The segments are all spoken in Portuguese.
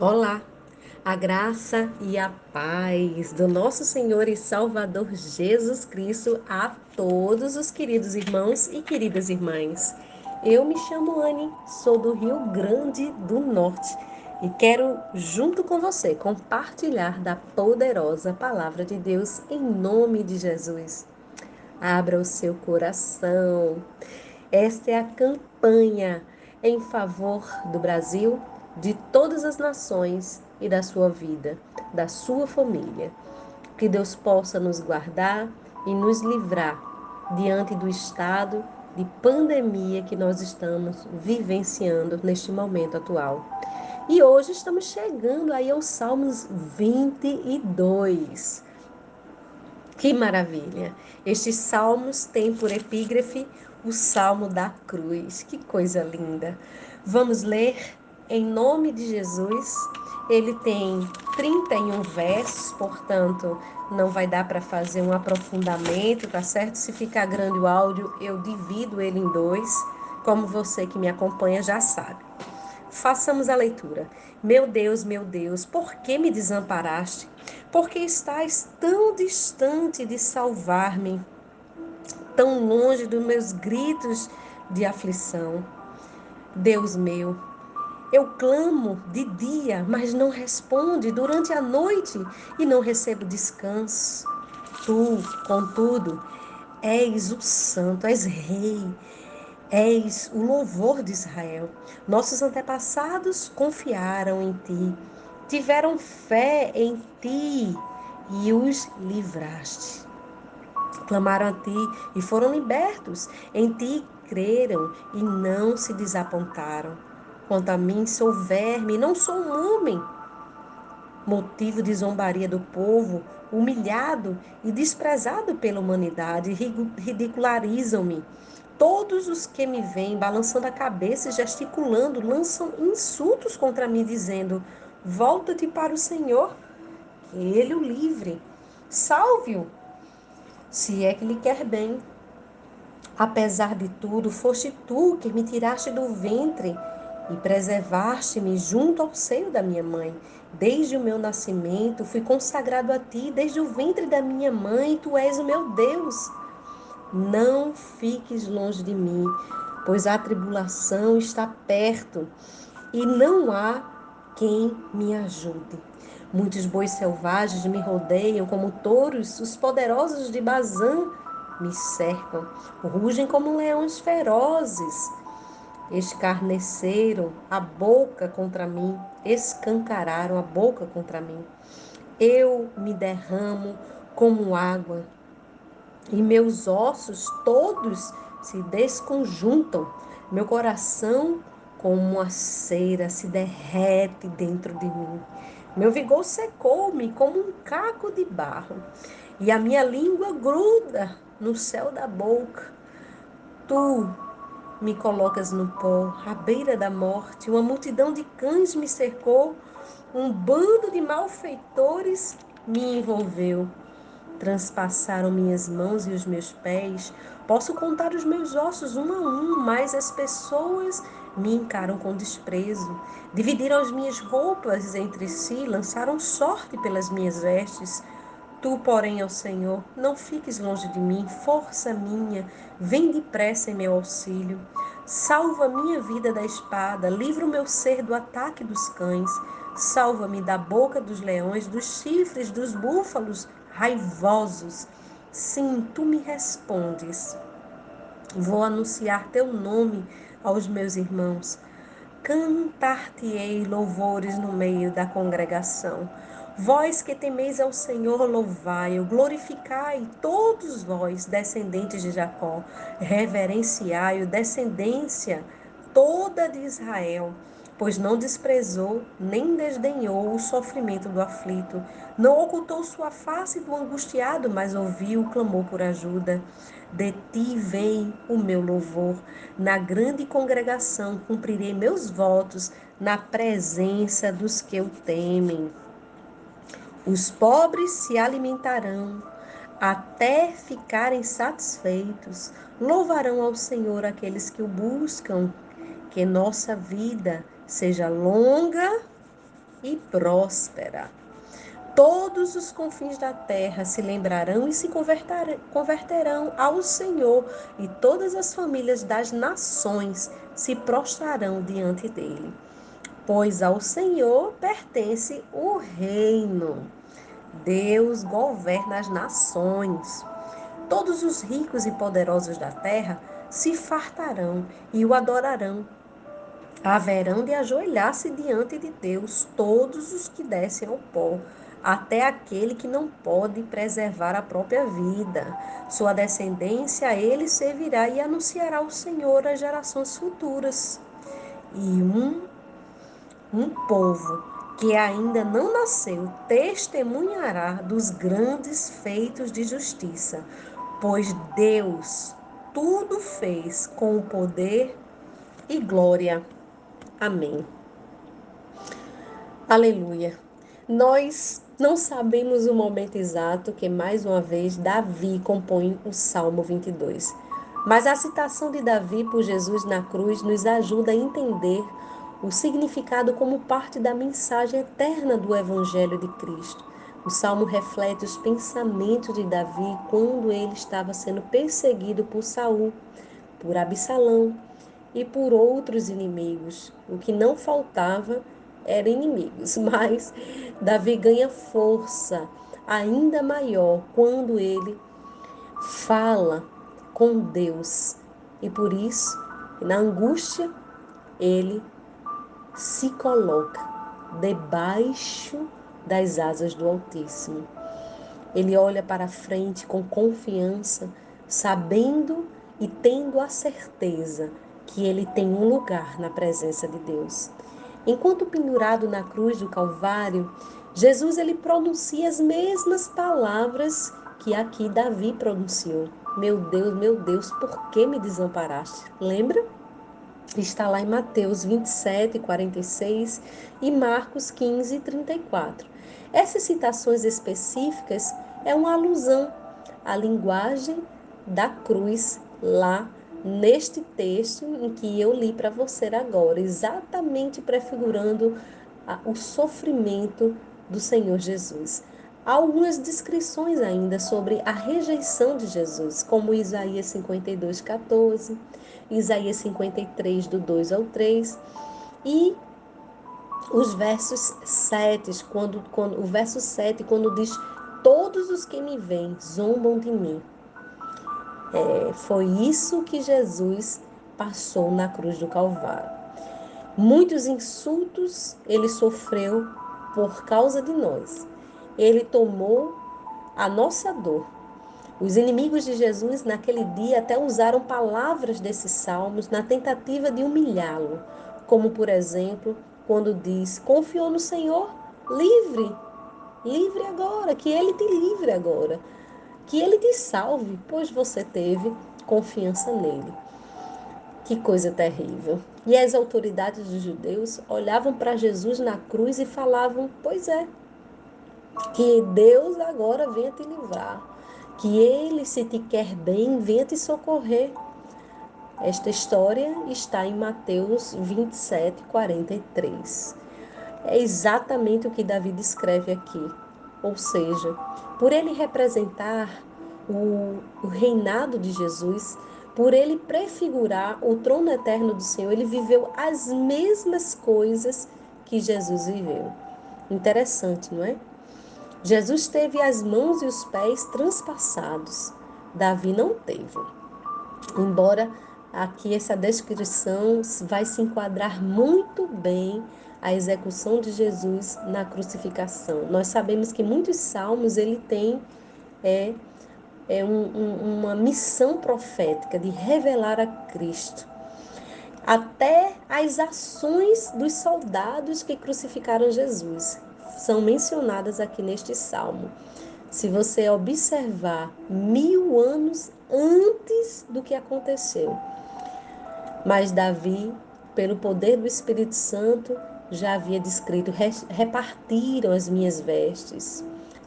Olá, a graça e a paz do nosso Senhor e Salvador Jesus Cristo a todos os queridos irmãos e queridas irmãs. Eu me chamo Anne, sou do Rio Grande do Norte e quero, junto com você, compartilhar da poderosa palavra de Deus em nome de Jesus. Abra o seu coração. Esta é a campanha em favor do Brasil de todas as nações e da sua vida, da sua família. Que Deus possa nos guardar e nos livrar diante do estado de pandemia que nós estamos vivenciando neste momento atual. E hoje estamos chegando aí aos Salmos 22. Que maravilha! Estes salmos têm por epígrafe o Salmo da Cruz. Que coisa linda! Vamos ler em nome de Jesus. Ele tem 31 versos, portanto, não vai dar para fazer um aprofundamento, tá certo? Se ficar grande o áudio, eu divido ele em dois, como você que me acompanha já sabe. Façamos a leitura. Meu Deus, meu Deus, por que me desamparaste? Por que estás tão distante de salvar-me? Tão longe dos meus gritos de aflição? Deus meu, eu clamo de dia, mas não responde durante a noite e não recebo descanso. Tu, contudo, és o santo, és rei, és o louvor de Israel. Nossos antepassados confiaram em ti, tiveram fé em ti e os livraste. Clamaram a ti e foram libertos. Em ti creram e não se desapontaram. Quanto a mim, sou verme, não sou um homem. Motivo de zombaria do povo, humilhado e desprezado pela humanidade, ridicularizam-me. Todos os que me veem balançando a cabeça e gesticulando lançam insultos contra mim, dizendo: Volta-te para o Senhor, que Ele o livre. Salve-o, se é que lhe quer bem. Apesar de tudo, foste tu que me tiraste do ventre e preservaste-me junto ao seio da minha mãe. Desde o meu nascimento fui consagrado a ti, desde o ventre da minha mãe, tu és o meu Deus. Não fiques longe de mim, pois a tribulação está perto e não há quem me ajude. Muitos bois selvagens me rodeiam como touros, os poderosos de Bazã me cercam, rugem como leões ferozes escarneceram a boca contra mim, escancararam a boca contra mim. Eu me derramo como água, e meus ossos todos se desconjuntam. Meu coração, como uma cera, se derrete dentro de mim. Meu vigor secou-me como um caco de barro, e a minha língua gruda no céu da boca. Tu, me colocas no pó, à beira da morte. Uma multidão de cães me cercou, um bando de malfeitores me envolveu. Transpassaram minhas mãos e os meus pés. Posso contar os meus ossos um a um, mas as pessoas me encaram com desprezo. Dividiram as minhas roupas entre si, lançaram sorte pelas minhas vestes. Tu, porém, ó Senhor, não fiques longe de mim, força minha, vem depressa em meu auxílio. Salva minha vida da espada, livra o meu ser do ataque dos cães. Salva-me da boca dos leões, dos chifres dos búfalos raivosos. Sim, tu me respondes. Vou anunciar teu nome aos meus irmãos. Cantar-te-ei louvores no meio da congregação. Vós que temeis ao Senhor, louvai-o, glorificai todos vós, descendentes de Jacó, reverenciai-o, descendência toda de Israel, pois não desprezou nem desdenhou o sofrimento do aflito, não ocultou sua face do angustiado, mas ouviu o clamor por ajuda. De ti vem o meu louvor. Na grande congregação cumprirei meus votos na presença dos que o temem. Os pobres se alimentarão até ficarem satisfeitos. Louvarão ao Senhor aqueles que o buscam. Que nossa vida seja longa e próspera. Todos os confins da terra se lembrarão e se converterão ao Senhor, e todas as famílias das nações se prostrarão diante dele. Pois ao Senhor pertence o reino. Deus governa as nações. Todos os ricos e poderosos da terra se fartarão e o adorarão. Haverão de ajoelhar-se diante de Deus todos os que descem ao pó até aquele que não pode preservar a própria vida. Sua descendência a ele servirá e anunciará o Senhor às gerações futuras. E um, um povo que ainda não nasceu testemunhará dos grandes feitos de justiça, pois Deus tudo fez com o poder e glória. Amém. Aleluia. Nós não sabemos o momento exato que, mais uma vez, Davi compõe o Salmo 22. Mas a citação de Davi por Jesus na cruz nos ajuda a entender o significado como parte da mensagem eterna do Evangelho de Cristo. O salmo reflete os pensamentos de Davi quando ele estava sendo perseguido por Saul, por Absalão e por outros inimigos. O que não faltava eram inimigos, mas Davi ganha força ainda maior quando ele fala com Deus. E por isso, na angústia, ele se coloca debaixo das asas do Altíssimo. Ele olha para frente com confiança, sabendo e tendo a certeza que ele tem um lugar na presença de Deus. Enquanto pendurado na cruz do Calvário, Jesus ele pronuncia as mesmas palavras que aqui Davi pronunciou. Meu Deus, meu Deus, por que me desamparaste? Lembra? Está lá em Mateus 27, 46 e Marcos 15, 34. Essas citações específicas é uma alusão à linguagem da cruz lá neste texto em que eu li para você agora, exatamente prefigurando o sofrimento do Senhor Jesus. Algumas descrições ainda sobre a rejeição de Jesus, como Isaías 52, 14, Isaías 53, do 2 ao 3, e os versos 7, quando, quando, o verso 7, quando diz: Todos os que me veem zombam de mim. É, foi isso que Jesus passou na cruz do Calvário. Muitos insultos ele sofreu por causa de nós. Ele tomou a nossa dor. Os inimigos de Jesus naquele dia até usaram palavras desses salmos na tentativa de humilhá-lo, como por exemplo, quando diz: Confiou no Senhor, livre, livre agora, que ele te livre agora que ele te salve, pois você teve confiança nele. Que coisa terrível. E as autoridades dos judeus olhavam para Jesus na cruz e falavam: Pois é, que Deus agora venha te livrar, que ele, se te quer bem, venha te socorrer. Esta história está em Mateus 27, 43. É exatamente o que Davi descreve aqui. Ou seja, por ele representar o, o reinado de Jesus, por ele prefigurar o trono eterno do Senhor, ele viveu as mesmas coisas que Jesus viveu. Interessante, não é? Jesus teve as mãos e os pés transpassados. Davi não teve. Embora aqui essa descrição vai se enquadrar muito bem a execução de Jesus na crucificação. Nós sabemos que muitos salmos ele tem é, é um, um, uma missão profética de revelar a Cristo. Até as ações dos soldados que crucificaram Jesus são mencionadas aqui neste salmo. Se você observar mil anos antes do que aconteceu. Mas Davi, pelo poder do Espírito Santo, já havia descrito, repartiram as minhas vestes,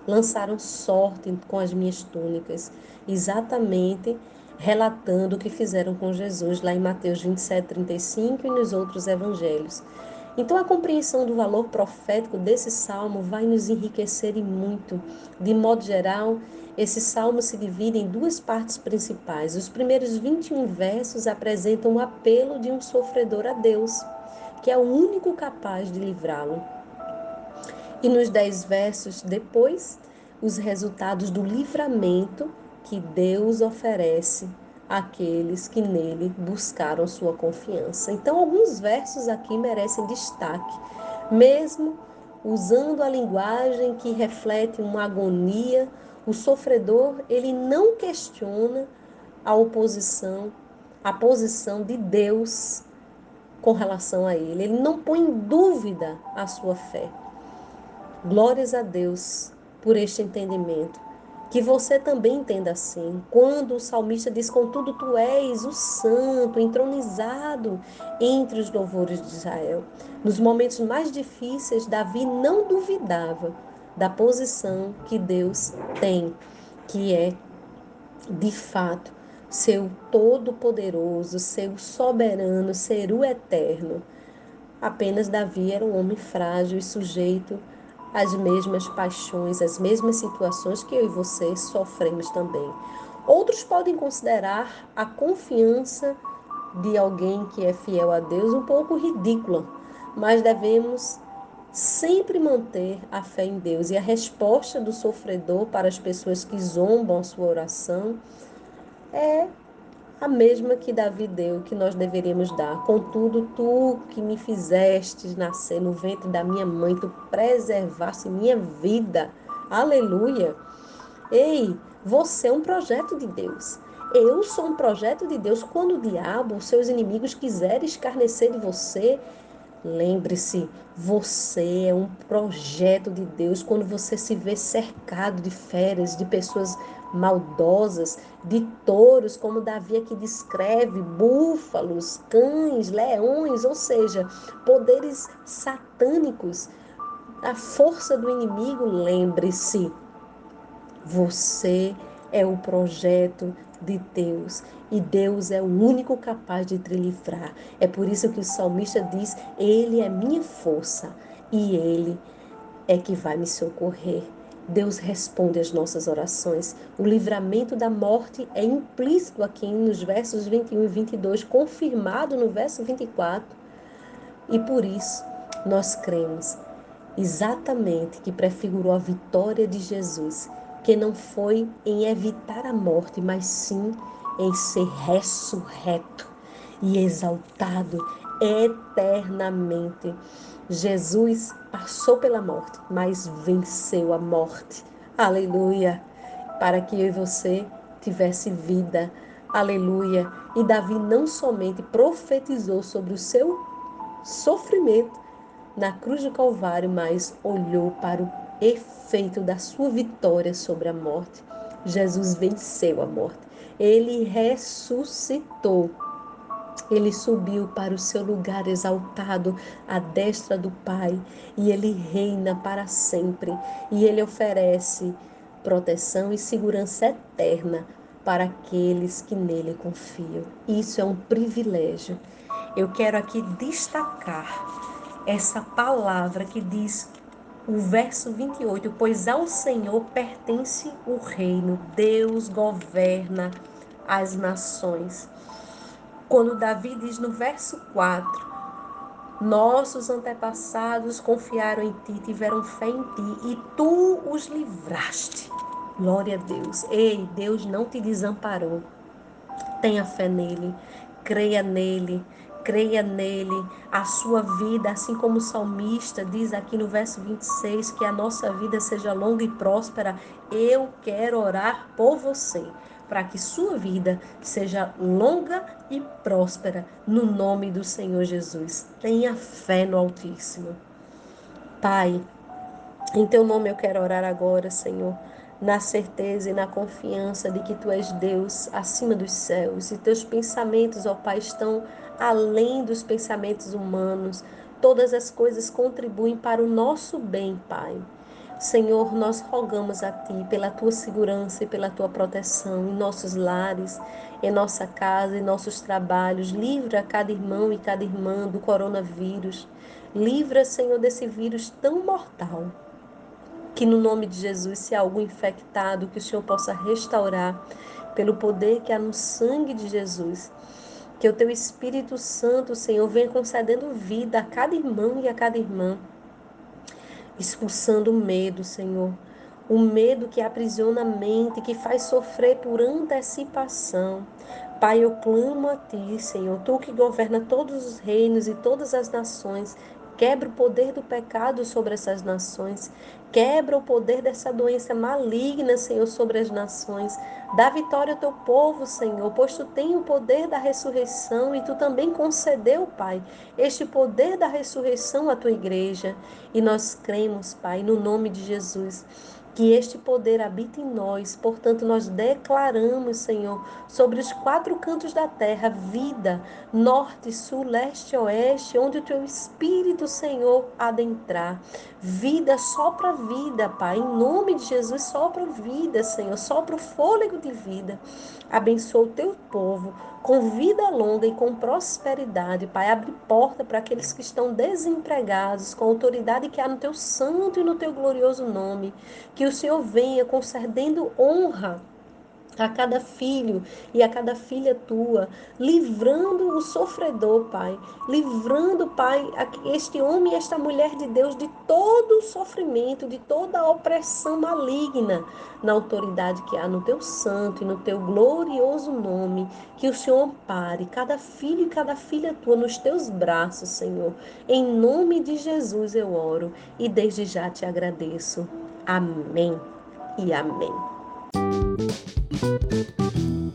lançaram sorte com as minhas túnicas, exatamente relatando o que fizeram com Jesus lá em Mateus 27, 35 e nos outros evangelhos. Então, a compreensão do valor profético desse salmo vai nos enriquecer e muito. De modo geral, esse salmo se divide em duas partes principais. Os primeiros 21 versos apresentam o apelo de um sofredor a Deus, que é o único capaz de livrá-lo. E nos dez versos depois, os resultados do livramento que Deus oferece àqueles que nele buscaram sua confiança. Então, alguns versos aqui merecem destaque, mesmo usando a linguagem que reflete uma agonia, o sofredor ele não questiona a oposição, a posição de Deus com relação a ele. Ele não põe em dúvida a sua fé. Glórias a Deus por este entendimento. Que você também entenda assim. Quando o salmista diz: Contudo, tu és o santo, entronizado entre os louvores de Israel. Nos momentos mais difíceis, Davi não duvidava da posição que Deus tem, que é, de fato, seu todo-poderoso, seu soberano, ser o eterno. Apenas Davi era um homem frágil e sujeito as mesmas paixões, as mesmas situações que eu e você sofremos também. Outros podem considerar a confiança de alguém que é fiel a Deus um pouco ridícula, mas devemos sempre manter a fé em Deus. E a resposta do sofredor para as pessoas que zombam a sua oração é a mesma que Davi deu, que nós deveríamos dar. Contudo, tu que me fizeste nascer no ventre da minha mãe, tu preservaste minha vida. Aleluia. Ei, você é um projeto de Deus. Eu sou um projeto de Deus. Quando o diabo, os seus inimigos, quiserem escarnecer de você, Lembre-se, você é um projeto de Deus. Quando você se vê cercado de feras, de pessoas maldosas, de touros, como Davi aqui descreve, búfalos, cães, leões, ou seja, poderes satânicos, a força do inimigo, lembre-se, você é o projeto de Deus e Deus é o único capaz de te livrar. É por isso que o salmista diz: Ele é minha força e Ele é que vai me socorrer. Deus responde às nossas orações. O livramento da morte é implícito aqui nos versos 21 e 22, confirmado no verso 24. E por isso nós cremos exatamente que prefigurou a vitória de Jesus que não foi em evitar a morte, mas sim em ser ressurreto e exaltado eternamente. Jesus passou pela morte, mas venceu a morte. Aleluia! Para que eu e você tivesse vida. Aleluia! E Davi não somente profetizou sobre o seu sofrimento na cruz do Calvário, mas olhou para o efeito da sua vitória sobre a morte. Jesus venceu a morte. Ele ressuscitou. Ele subiu para o seu lugar exaltado, à destra do Pai, e ele reina para sempre. E ele oferece proteção e segurança eterna para aqueles que nele confiam. Isso é um privilégio. Eu quero aqui destacar essa palavra que diz o verso 28, pois ao Senhor pertence o reino, Deus governa as nações. Quando Davi diz no verso 4, nossos antepassados confiaram em ti, tiveram fé em ti e tu os livraste. Glória a Deus. Ei, Deus não te desamparou. Tenha fé nele, creia nele, creia nele, a sua vida, assim como o salmista diz aqui no verso 26, que a nossa vida seja longa e próspera. Eu quero orar por você, para que sua vida seja longa e próspera, no nome do Senhor Jesus. Tenha fé no Altíssimo. Pai, em teu nome eu quero orar agora, Senhor na certeza e na confiança de que tu és Deus acima dos céus e teus pensamentos, ó Pai, estão além dos pensamentos humanos. Todas as coisas contribuem para o nosso bem, Pai. Senhor, nós rogamos a Ti pela Tua segurança e pela Tua proteção em nossos lares, em nossa casa, em nossos trabalhos. Livra cada irmão e cada irmã do coronavírus. Livra, Senhor, desse vírus tão mortal. Que no nome de Jesus, se há algum infectado, que o Senhor possa restaurar pelo poder que há no sangue de Jesus. Que o teu Espírito Santo, Senhor, venha concedendo vida a cada irmão e a cada irmã, expulsando o medo, Senhor. O medo que aprisiona a mente, que faz sofrer por antecipação. Pai, eu clamo a Ti, Senhor, Tu que governa todos os reinos e todas as nações, Quebra o poder do pecado sobre essas nações. Quebra o poder dessa doença maligna, Senhor, sobre as nações. Dá vitória ao teu povo, Senhor, pois tu tens o poder da ressurreição e tu também concedeu, Pai, este poder da ressurreição à tua igreja. E nós cremos, Pai, no nome de Jesus que este poder habita em nós. Portanto, nós declaramos, Senhor, sobre os quatro cantos da terra, vida, norte, sul, leste, oeste, onde o teu Espírito, Senhor, adentrar. Vida, sopra vida, Pai. Em nome de Jesus, sopra vida, Senhor. Sopra o fôlego de vida. Abençoa o teu povo com vida longa e com prosperidade. Pai, abre porta para aqueles que estão desempregados, com a autoridade que há no teu santo e no teu glorioso nome. Que o Senhor venha concedendo honra a cada filho e a cada filha tua, livrando o sofredor, Pai, livrando, Pai, este homem e esta mulher de Deus de todo o sofrimento, de toda a opressão maligna, na autoridade que há no teu santo e no teu glorioso nome, que o Senhor ampare cada filho e cada filha tua nos teus braços, Senhor. Em nome de Jesus eu oro e desde já te agradeço. Amém e amém. Thank you.